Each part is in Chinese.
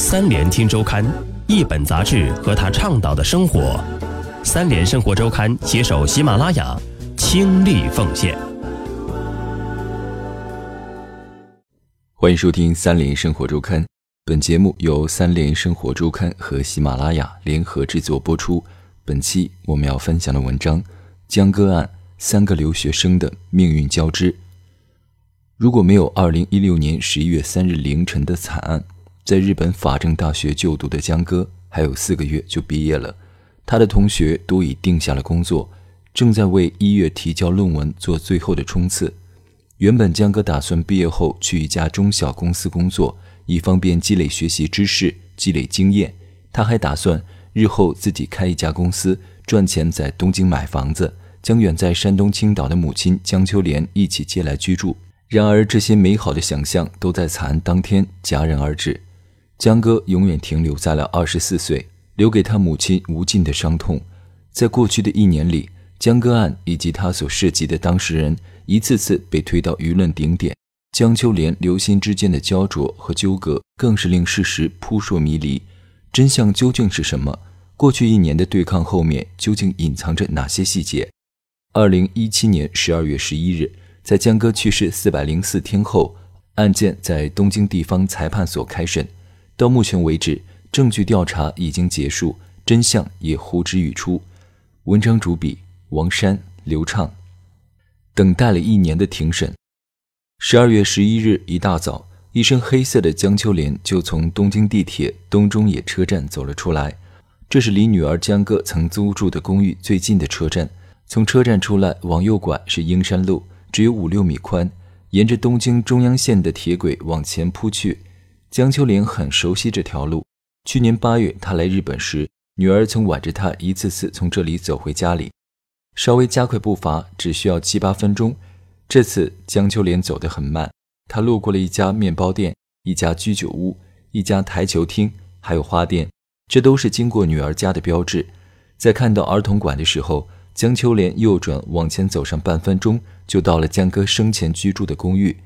三联听周刊，一本杂志和他倡导的生活。三联生活周刊携手喜马拉雅，倾力奉献。欢迎收听三联生活周刊，本节目由三联生活周刊和喜马拉雅联合制作播出。本期我们要分享的文章《江歌案》，三个留学生的命运交织。如果没有2016年11月3日凌晨的惨案，在日本法政大学就读的江歌还有四个月就毕业了。他的同学都已定下了工作，正在为一月提交论文做最后的冲刺。原本江哥打算毕业后去一家中小公司工作，以方便积累学习知识、积累经验。他还打算日后自己开一家公司，赚钱在东京买房子，将远在山东青岛的母亲江秋莲一起接来居住。然而，这些美好的想象都在惨案当天戛然而止。江哥永远停留在了二十四岁，留给他母亲无尽的伤痛。在过去的一年里，江歌案以及他所涉及的当事人。一次次被推到舆论顶点，江秋莲、刘鑫之间的焦灼和纠葛，更是令事实扑朔迷离。真相究竟是什么？过去一年的对抗后面究竟隐藏着哪些细节？二零一七年十二月十一日，在江歌去世四百零四天后，案件在东京地方裁判所开审。到目前为止，证据调查已经结束，真相也呼之欲出。文章主笔：王山、刘畅。等待了一年的庭审，十二月十一日一大早，一身黑色的江秋莲就从东京地铁东中野车站走了出来。这是离女儿江歌曾租住的公寓最近的车站。从车站出来，往右拐是英山路，只有五六米宽，沿着东京中央线的铁轨往前铺去。江秋莲很熟悉这条路。去年八月，她来日本时，女儿曾挽着她一次次从这里走回家里。稍微加快步伐，只需要七八分钟。这次江秋莲走得很慢，她路过了一家面包店、一家居酒屋、一家台球厅，还有花店，这都是经过女儿家的标志。在看到儿童馆的时候，江秋莲右转往前走上半分钟，就到了江哥生前居住的公寓。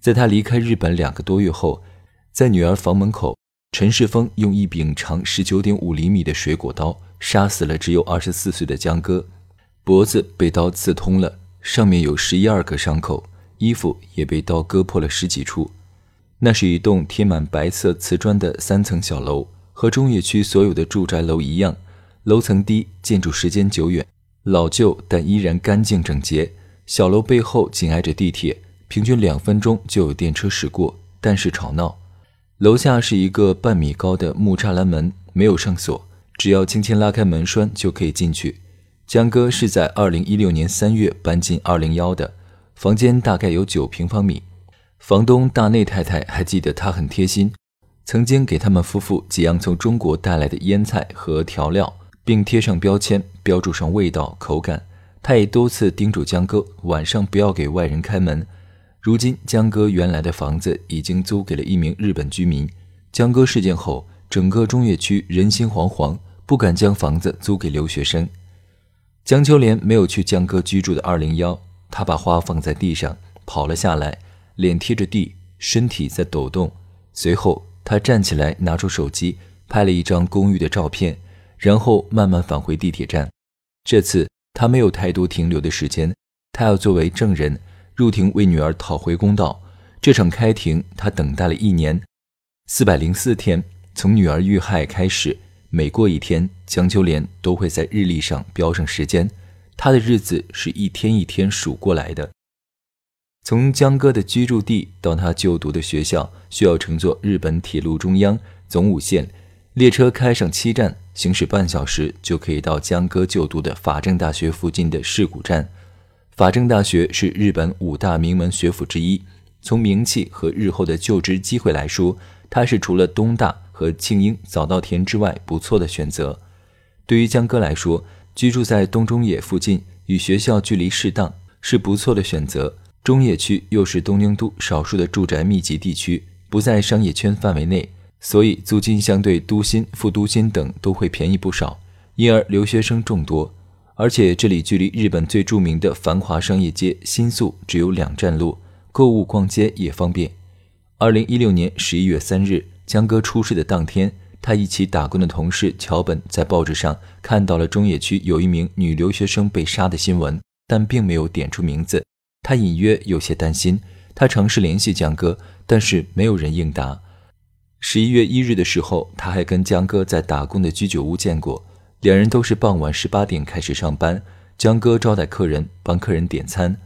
在他离开日本两个多月后，在女儿房门口，陈世峰用一柄长十九点五厘米的水果刀杀死了只有二十四岁的江哥。脖子被刀刺通了，上面有十一二个伤口，衣服也被刀割破了十几处。那是一栋贴满白色瓷砖的三层小楼，和中野区所有的住宅楼一样，楼层低，建筑时间久远，老旧但依然干净整洁。小楼背后紧挨着地铁，平均两分钟就有电车驶过，但是吵闹。楼下是一个半米高的木栅栏门，没有上锁，只要轻轻拉开门栓就可以进去。江哥是在二零一六年三月搬进二零幺的房间，大概有九平方米。房东大内太太还记得他很贴心，曾经给他们夫妇几样从中国带来的腌菜和调料，并贴上标签，标注上味道、口感。他也多次叮嘱江哥晚上不要给外人开门。如今，江哥原来的房子已经租给了一名日本居民。江哥事件后，整个中越区人心惶惶，不敢将房子租给留学生。江秋莲没有去江哥居住的二零幺，她把花放在地上，跑了下来，脸贴着地，身体在抖动。随后，她站起来，拿出手机拍了一张公寓的照片，然后慢慢返回地铁站。这次，她没有太多停留的时间，她要作为证人入庭为女儿讨回公道。这场开庭，她等待了一年，四百零四天，从女儿遇害开始。每过一天，江秋莲都会在日历上标上时间。她的日子是一天一天数过来的。从江哥的居住地到他就读的学校，需要乘坐日本铁路中央总武线列车开上七站，行驶半小时就可以到江哥就读的法政大学附近的市谷站。法政大学是日本五大名门学府之一，从名气和日后的就职机会来说，它是除了东大。和庆英、早稻田之外，不错的选择。对于江哥来说，居住在东中野附近，与学校距离适当，是不错的选择。中野区又是东京都少数的住宅密集地区，不在商业圈范围内，所以租金相对都心、副都心等都会便宜不少，因而留学生众多。而且这里距离日本最著名的繁华商业街新宿只有两站路，购物逛街也方便。二零一六年十一月三日。江哥出事的当天，他一起打工的同事桥本在报纸上看到了中野区有一名女留学生被杀的新闻，但并没有点出名字。他隐约有些担心，他尝试联系江哥，但是没有人应答。十一月一日的时候，他还跟江哥在打工的居酒屋见过，两人都是傍晚十八点开始上班。江哥招待客人，帮客人点餐。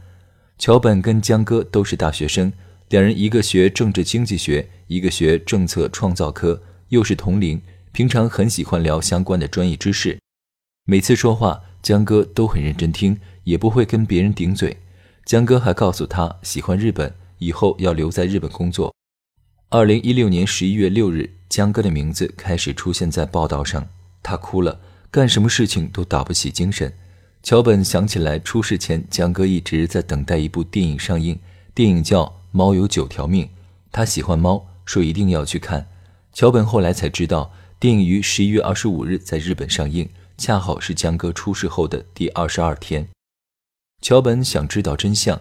桥本跟江哥都是大学生，两人一个学政治经济学，一个学政策创造科，又是同龄，平常很喜欢聊相关的专业知识。每次说话，江哥都很认真听，也不会跟别人顶嘴。江哥还告诉他喜欢日本，以后要留在日本工作。二零一六年十一月六日，江哥的名字开始出现在报道上，他哭了，干什么事情都打不起精神。桥本想起来，出事前江哥一直在等待一部电影上映，电影叫《猫有九条命》，他喜欢猫，说一定要去看。桥本后来才知道，电影于十一月二十五日在日本上映，恰好是江哥出事后的第二十二天。桥本想知道真相，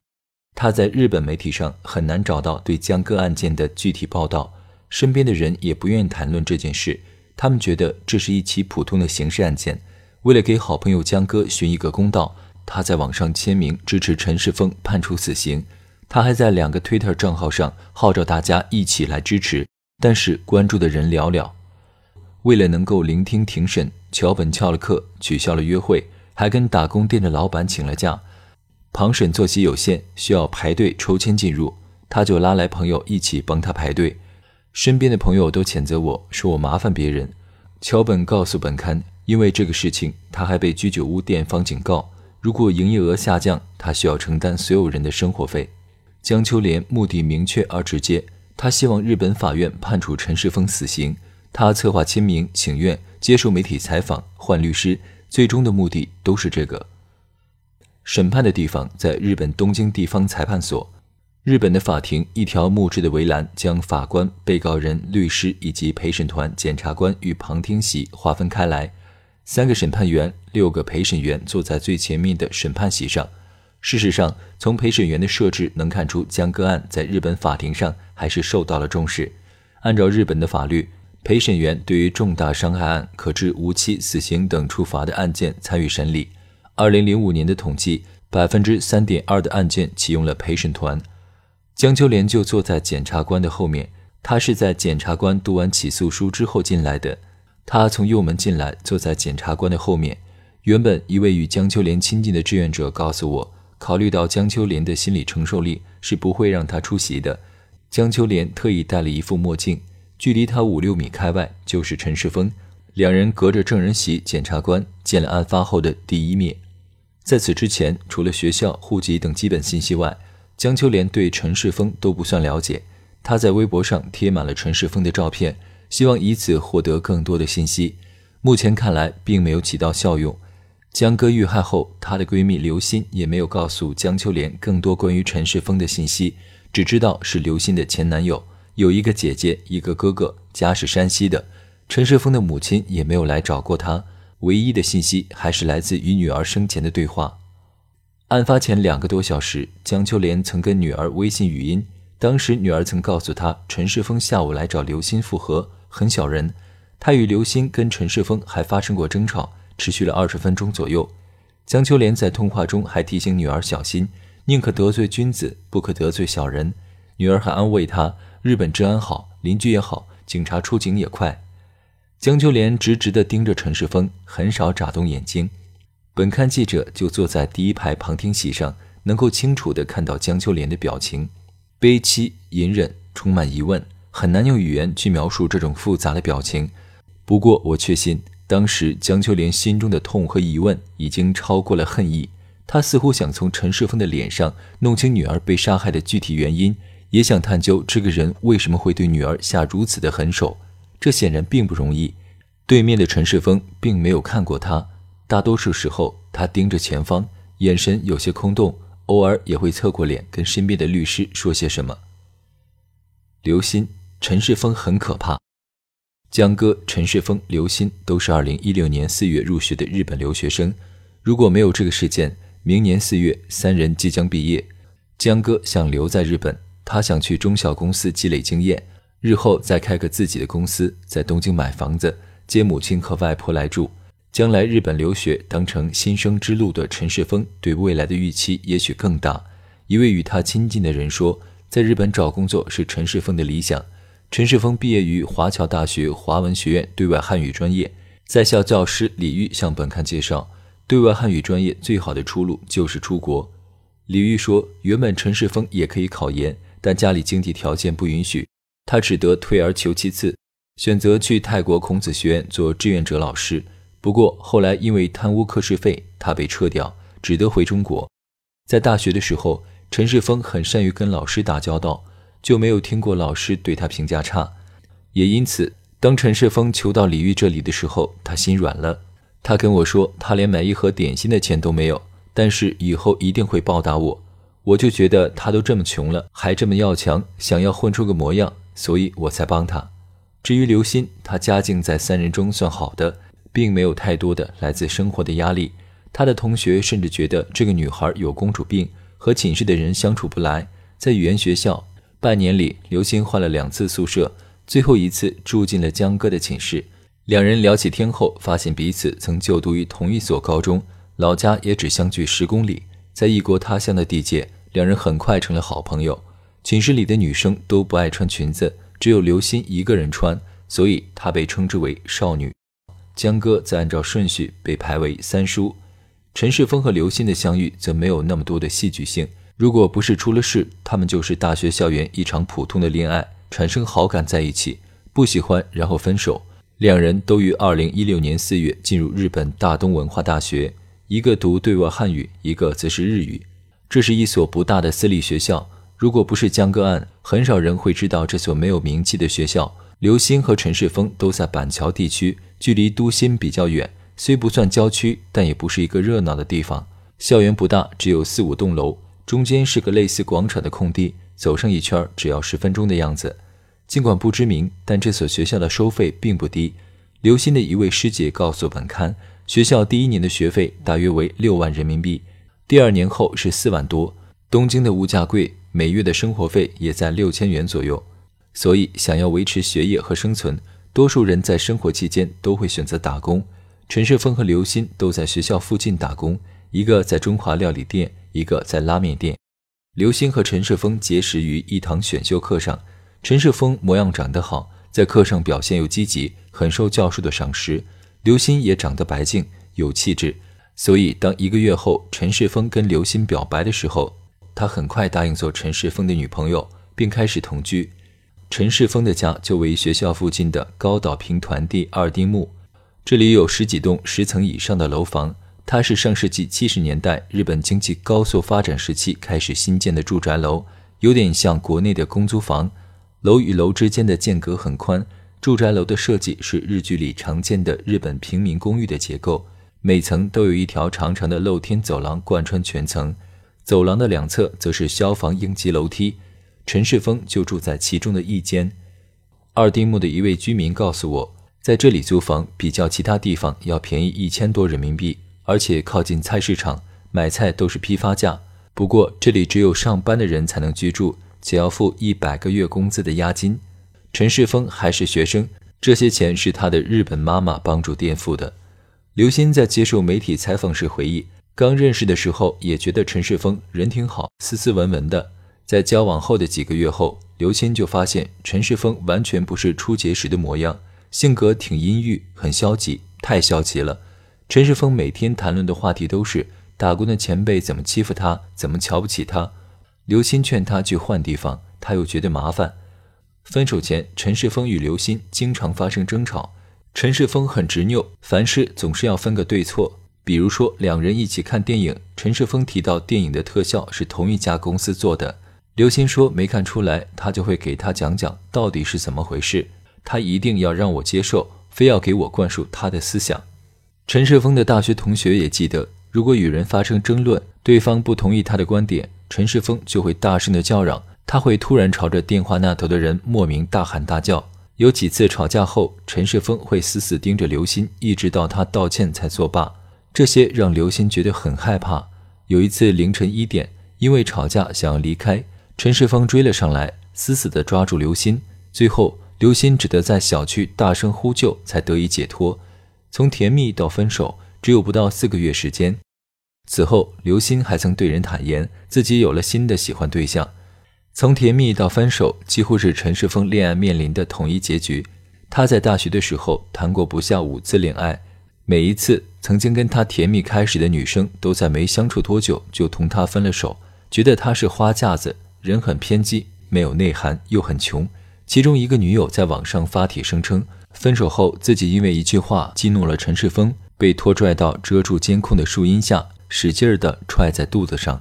他在日本媒体上很难找到对江歌案件的具体报道，身边的人也不愿意谈论这件事，他们觉得这是一起普通的刑事案件。为了给好朋友江哥寻一个公道，他在网上签名支持陈世峰判处死刑。他还在两个 Twitter 账号上号召大家一起来支持，但是关注的人寥寥。为了能够聆听庭审，桥本翘了课，取消了约会，还跟打工店的老板请了假。旁审作息有限，需要排队抽签进入，他就拉来朋友一起帮他排队。身边的朋友都谴责我说我麻烦别人。桥本告诉本刊。因为这个事情，他还被居酒屋店方警告：如果营业额下降，他需要承担所有人的生活费。江秋莲目的明确而直接，他希望日本法院判处陈世峰死刑。他策划签名请愿、接受媒体采访、换律师，最终的目的都是这个。审判的地方在日本东京地方裁判所。日本的法庭，一条木质的围栏将法官、被告人、律师以及陪审团、检察官与旁听席划分开来。三个审判员，六个陪审员坐在最前面的审判席上。事实上，从陪审员的设置能看出，江歌案在日本法庭上还是受到了重视。按照日本的法律，陪审员对于重大伤害案可致无期死刑等处罚的案件参与审理。二零零五年的统计，百分之三点二的案件启用了陪审团。江秋莲就坐在检察官的后面，他是在检察官读完起诉书之后进来的。他从右门进来，坐在检察官的后面。原本一位与江秋莲亲近的志愿者告诉我，考虑到江秋莲的心理承受力，是不会让他出席的。江秋莲特意戴了一副墨镜，距离他五六米开外就是陈世峰。两人隔着证人席，检察官见了案发后的第一面。在此之前，除了学校、户籍等基本信息外，江秋莲对陈世峰都不算了解。他在微博上贴满了陈世峰的照片。希望以此获得更多的信息，目前看来并没有起到效用。江歌遇害后，她的闺蜜刘鑫也没有告诉江秋莲更多关于陈世峰的信息，只知道是刘鑫的前男友，有一个姐姐，一个哥哥，家是山西的。陈世峰的母亲也没有来找过他，唯一的信息还是来自与女儿生前的对话。案发前两个多小时，江秋莲曾跟女儿微信语音，当时女儿曾告诉她，陈世峰下午来找刘鑫复合。很小人，他与刘鑫跟陈世峰还发生过争吵，持续了二十分钟左右。江秋莲在通话中还提醒女儿小心，宁可得罪君子，不可得罪小人。女儿还安慰她，日本治安好，邻居也好，警察出警也快。江秋莲直直地盯着陈世峰，很少眨动眼睛。本刊记者就坐在第一排旁听席上，能够清楚地看到江秋莲的表情，悲戚、隐忍，充满疑问。很难用语言去描述这种复杂的表情，不过我确信，当时江秋莲心中的痛和疑问已经超过了恨意。她似乎想从陈世峰的脸上弄清女儿被杀害的具体原因，也想探究这个人为什么会对女儿下如此的狠手。这显然并不容易。对面的陈世峰并没有看过他，大多数时候他盯着前方，眼神有些空洞，偶尔也会侧过脸跟身边的律师说些什么。刘鑫。陈世峰很可怕。江歌、陈世峰、刘鑫都是2016年4月入学的日本留学生。如果没有这个事件，明年4月三人即将毕业。江歌想留在日本，他想去中小公司积累经验。日后再开个自己的公司，在东京买房子，接母亲和外婆来住。将来日本留学当成新生之路的陈世峰，对未来的预期也许更大。一位与他亲近的人说，在日本找工作是陈世峰的理想。陈世峰毕业于华侨大学华文学院对外汉语专业，在校教师李玉向本刊介绍，对外汉语专业最好的出路就是出国。李玉说，原本陈世峰也可以考研，但家里经济条件不允许，他只得退而求其次，选择去泰国孔子学院做志愿者老师。不过后来因为贪污课时费，他被撤掉，只得回中国。在大学的时候，陈世峰很善于跟老师打交道，就没有听过老师对他评价差。也因此，当陈世峰求到李玉这里的时候，他心软了。他跟我说，他连买一盒点心的钱都没有，但是以后一定会报答我。我就觉得他都这么穷了，还这么要强，想要混出个模样，所以我才帮他。至于刘鑫，他家境在三人中算好的。并没有太多的来自生活的压力，他的同学甚至觉得这个女孩有公主病，和寝室的人相处不来。在语言学校，半年里，刘鑫换了两次宿舍，最后一次住进了江哥的寝室。两人聊起天后，发现彼此曾就读于同一所高中，老家也只相距十公里，在异国他乡的地界，两人很快成了好朋友。寝室里的女生都不爱穿裙子，只有刘鑫一个人穿，所以她被称之为少女。江歌则按照顺序被排为三叔，陈世峰和刘鑫的相遇则没有那么多的戏剧性。如果不是出了事，他们就是大学校园一场普通的恋爱，产生好感在一起，不喜欢然后分手。两人都于二零一六年四月进入日本大东文化大学，一个读对外汉语，一个则是日语。这是一所不大的私立学校，如果不是江歌案，很少人会知道这所没有名气的学校。刘鑫和陈世峰都在板桥地区。距离都心比较远，虽不算郊区，但也不是一个热闹的地方。校园不大，只有四五栋楼，中间是个类似广场的空地，走上一圈只要十分钟的样子。尽管不知名，但这所学校的收费并不低。刘鑫的一位师姐告诉本刊，学校第一年的学费大约为六万人民币，第二年后是四万多。东京的物价贵，每月的生活费也在六千元左右，所以想要维持学业和生存。多数人在生活期间都会选择打工。陈世峰和刘鑫都在学校附近打工，一个在中华料理店，一个在拉面店。刘鑫和陈世峰结识于一堂选修课上。陈世峰模样长得好，在课上表现又积极，很受教授的赏识。刘鑫也长得白净，有气质，所以当一个月后陈世峰跟刘鑫表白的时候，他很快答应做陈世峰的女朋友，并开始同居。陈世峰的家就位于学校附近的高岛平团地二丁目，这里有十几栋十层以上的楼房。它是上世纪七十年代日本经济高速发展时期开始新建的住宅楼，有点像国内的公租房。楼与楼之间的间隔很宽。住宅楼的设计是日剧里常见的日本平民公寓的结构，每层都有一条长长的露天走廊贯穿全层，走廊的两侧则是消防应急楼梯。陈世峰就住在其中的一间。二丁目的一位居民告诉我，在这里租房比较其他地方要便宜一千多人民币，而且靠近菜市场，买菜都是批发价。不过这里只有上班的人才能居住，且要付一百个月工资的押金。陈世峰还是学生，这些钱是他的日本妈妈帮助垫付的。刘鑫在接受媒体采访时回忆，刚认识的时候也觉得陈世峰人挺好，斯斯文文的。在交往后的几个月后，刘鑫就发现陈世峰完全不是初结时的模样，性格挺阴郁，很消极，太消极了。陈世峰每天谈论的话题都是打工的前辈怎么欺负他，怎么瞧不起他。刘鑫劝他去换地方，他又觉得麻烦。分手前，陈世峰与刘鑫经常发生争吵。陈世峰很执拗，凡事总是要分个对错。比如说，两人一起看电影，陈世峰提到电影的特效是同一家公司做的。刘鑫说没看出来，他就会给他讲讲到底是怎么回事。他一定要让我接受，非要给我灌输他的思想。陈世峰的大学同学也记得，如果与人发生争论，对方不同意他的观点，陈世峰就会大声的叫嚷，他会突然朝着电话那头的人莫名大喊大叫。有几次吵架后，陈世峰会死死盯着刘鑫，一直到他道歉才作罢。这些让刘鑫觉得很害怕。有一次凌晨一点，因为吵架想要离开。陈世峰追了上来，死死地抓住刘鑫。最后，刘鑫只得在小区大声呼救，才得以解脱。从甜蜜到分手，只有不到四个月时间。此后，刘鑫还曾对人坦言自己有了新的喜欢对象。从甜蜜到分手，几乎是陈世峰恋爱面临的统一结局。他在大学的时候谈过不下五次恋爱，每一次曾经跟他甜蜜开始的女生，都在没相处多久就同他分了手，觉得他是花架子，人很偏激，没有内涵，又很穷。其中一个女友在网上发帖声称，分手后自己因为一句话激怒了陈世峰，被拖拽到遮住监控的树荫下，使劲儿地踹在肚子上。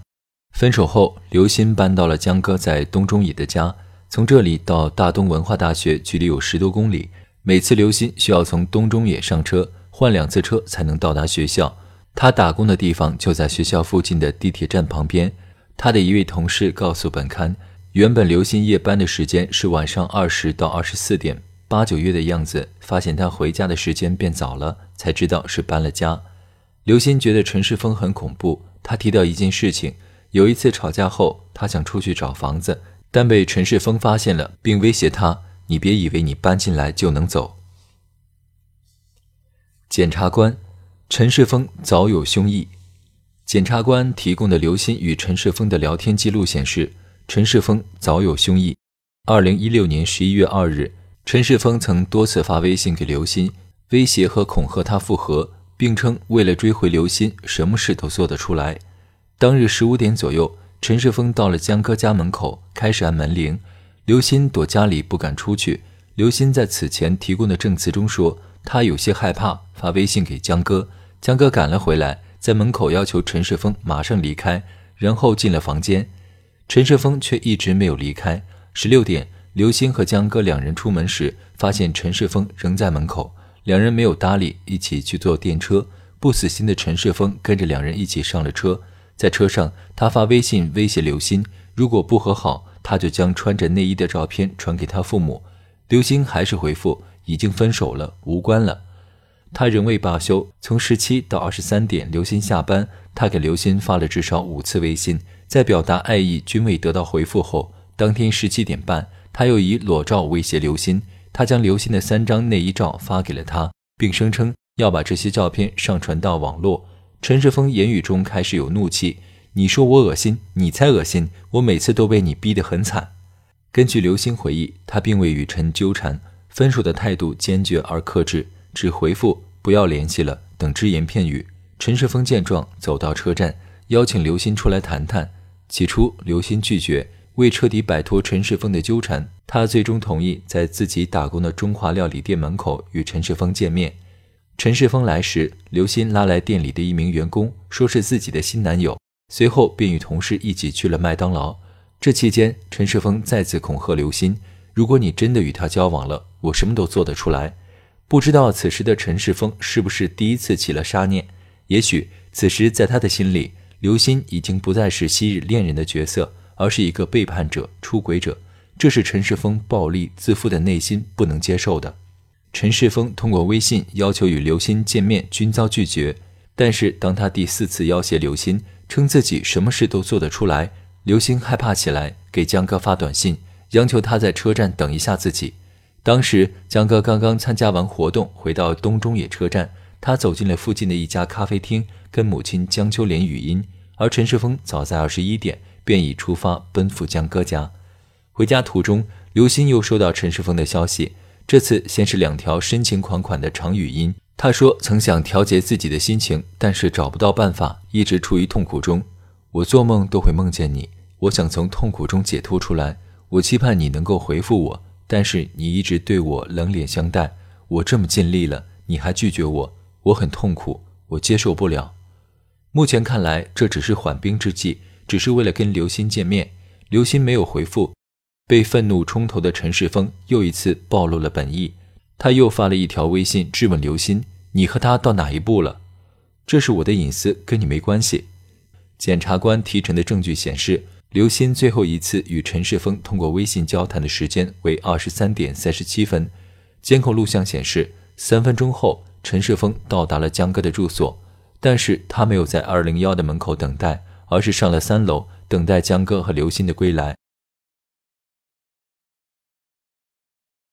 分手后，刘鑫搬到了江哥在东中野的家，从这里到大东文化大学距离有十多公里。每次刘鑫需要从东中野上车，换两次车才能到达学校。他打工的地方就在学校附近的地铁站旁边。他的一位同事告诉本刊，原本刘鑫夜班的时间是晚上二十到二十四点，八九月的样子，发现他回家的时间变早了，才知道是搬了家。刘鑫觉得陈世峰很恐怖。他提到一件事情：有一次吵架后，他想出去找房子，但被陈世峰发现了，并威胁他。你别以为你搬进来就能走。检察官陈世峰早有凶意。检察官提供的刘鑫与陈世峰的聊天记录显示，陈世峰早有凶意。二零一六年十一月二日，陈世峰曾多次发微信给刘鑫，威胁和恐吓他复合，并称为了追回刘鑫，什么事都做得出来。当日十五点左右，陈世峰到了江哥家门口，开始按门铃。刘鑫躲家里不敢出去。刘鑫在此前提供的证词中说，他有些害怕，发微信给江哥。江哥赶了回来，在门口要求陈世峰马上离开，然后进了房间。陈世峰却一直没有离开。十六点，刘鑫和江哥两人出门时，发现陈世峰仍在门口，两人没有搭理，一起去坐电车。不死心的陈世峰跟着两人一起上了车，在车上，他发微信威胁刘鑫，如果不和好。他就将穿着内衣的照片传给他父母，刘鑫还是回复已经分手了，无关了。他仍未罢休，从十七到二十三点，刘鑫下班，他给刘鑫发了至少五次微信，在表达爱意均未得到回复后，当天十七点半，他又以裸照威胁刘鑫，他将刘鑫的三张内衣照发给了他，并声称要把这些照片上传到网络。陈世峰言语中开始有怒气。你说我恶心，你才恶心！我每次都被你逼得很惨。根据刘鑫回忆，他并未与陈纠缠，分手的态度坚决而克制，只回复“不要联系了”等只言片语。陈世峰见状，走到车站，邀请刘鑫出来谈谈。起初，刘鑫拒绝。为彻底摆脱陈世峰的纠缠，他最终同意在自己打工的中华料理店门口与陈世峰见面。陈世峰来时，刘鑫拉来店里的一名员工，说是自己的新男友。随后便与同事一起去了麦当劳。这期间，陈世峰再次恐吓刘鑫：“如果你真的与他交往了，我什么都做得出来。”不知道此时的陈世峰是不是第一次起了杀念？也许此时在他的心里，刘鑫已经不再是昔日恋人的角色，而是一个背叛者、出轨者。这是陈世峰暴力自负的内心不能接受的。陈世峰通过微信要求与刘鑫见面，均遭拒绝。但是当他第四次要挟刘鑫，称自己什么事都做得出来，刘星害怕起来，给江哥发短信，央求他在车站等一下自己。当时江哥刚刚参加完活动，回到东中野车站，他走进了附近的一家咖啡厅，跟母亲江秋莲语音。而陈世峰早在二十一点便已出发奔赴江哥家。回家途中，刘鑫又收到陈世峰的消息，这次先是两条深情款款的长语音。他说：“曾想调节自己的心情，但是找不到办法，一直处于痛苦中。我做梦都会梦见你，我想从痛苦中解脱出来。我期盼你能够回复我，但是你一直对我冷脸相待。我这么尽力了，你还拒绝我，我很痛苦，我接受不了。目前看来，这只是缓兵之计，只是为了跟刘鑫见面。刘鑫没有回复，被愤怒冲头的陈世峰又一次暴露了本意。他又发了一条微信质问刘鑫。”你和他到哪一步了？这是我的隐私，跟你没关系。检察官提陈的证据显示，刘鑫最后一次与陈世峰通过微信交谈的时间为二十三点三十七分。监控录像显示，三分钟后，陈世峰到达了江哥的住所，但是他没有在二零幺的门口等待，而是上了三楼等待江哥和刘鑫的归来。